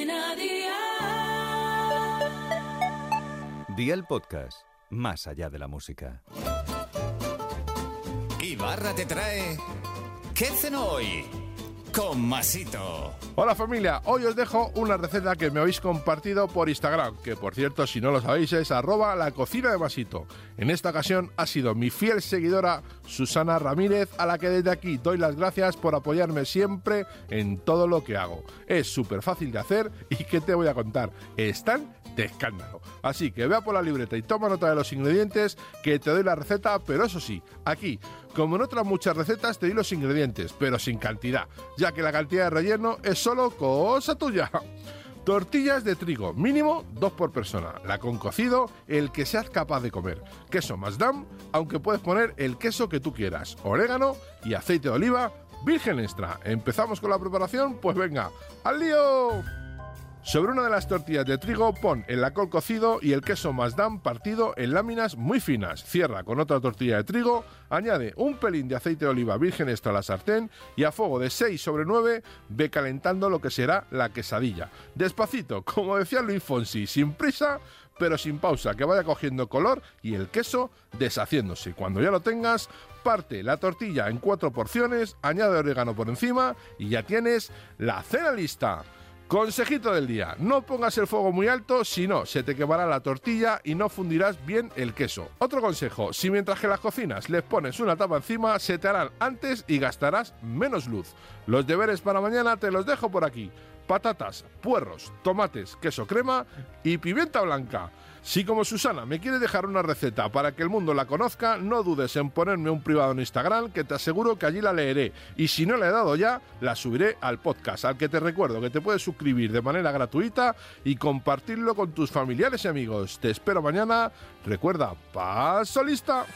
Cadena Día el podcast, más allá de la música. Ibarra te trae. ¿Qué cenó hoy? Con Masito. Hola familia, hoy os dejo una receta que me habéis compartido por Instagram, que por cierto si no lo sabéis es arroba la cocina de Masito. En esta ocasión ha sido mi fiel seguidora Susana Ramírez, a la que desde aquí doy las gracias por apoyarme siempre en todo lo que hago. Es súper fácil de hacer y ¿qué te voy a contar? Están de escándalo. Así que vea por la libreta y toma nota de los ingredientes que te doy la receta, pero eso sí, aquí, como en otras muchas recetas, te doy los ingredientes, pero sin cantidad, ya que la cantidad de relleno es solo cosa tuya. Tortillas de trigo, mínimo dos por persona. La con cocido, el que seas capaz de comer. Queso más dam, aunque puedes poner el queso que tú quieras. Orégano y aceite de oliva virgen extra. ¿Empezamos con la preparación? Pues venga, ¡al lío! Sobre una de las tortillas de trigo pon el alcohol cocido y el queso masdam partido en láminas muy finas. Cierra con otra tortilla de trigo, añade un pelín de aceite de oliva virgen extra a la sartén y a fuego de 6 sobre 9 ve calentando lo que será la quesadilla. Despacito, como decía Luis Fonsi, sin prisa, pero sin pausa, que vaya cogiendo color y el queso deshaciéndose. Cuando ya lo tengas, parte la tortilla en cuatro porciones, añade orégano por encima y ya tienes la cena lista. Consejito del día, no pongas el fuego muy alto, si no, se te quemará la tortilla y no fundirás bien el queso. Otro consejo, si mientras que las cocinas les pones una tapa encima, se te harán antes y gastarás menos luz. Los deberes para mañana te los dejo por aquí. Patatas, puerros, tomates, queso crema y pimienta blanca. Si como Susana me quiere dejar una receta para que el mundo la conozca, no dudes en ponerme un privado en Instagram que te aseguro que allí la leeré. Y si no la he dado ya, la subiré al podcast, al que te recuerdo que te puedes suscribir de manera gratuita y compartirlo con tus familiares y amigos. Te espero mañana. Recuerda, paso lista.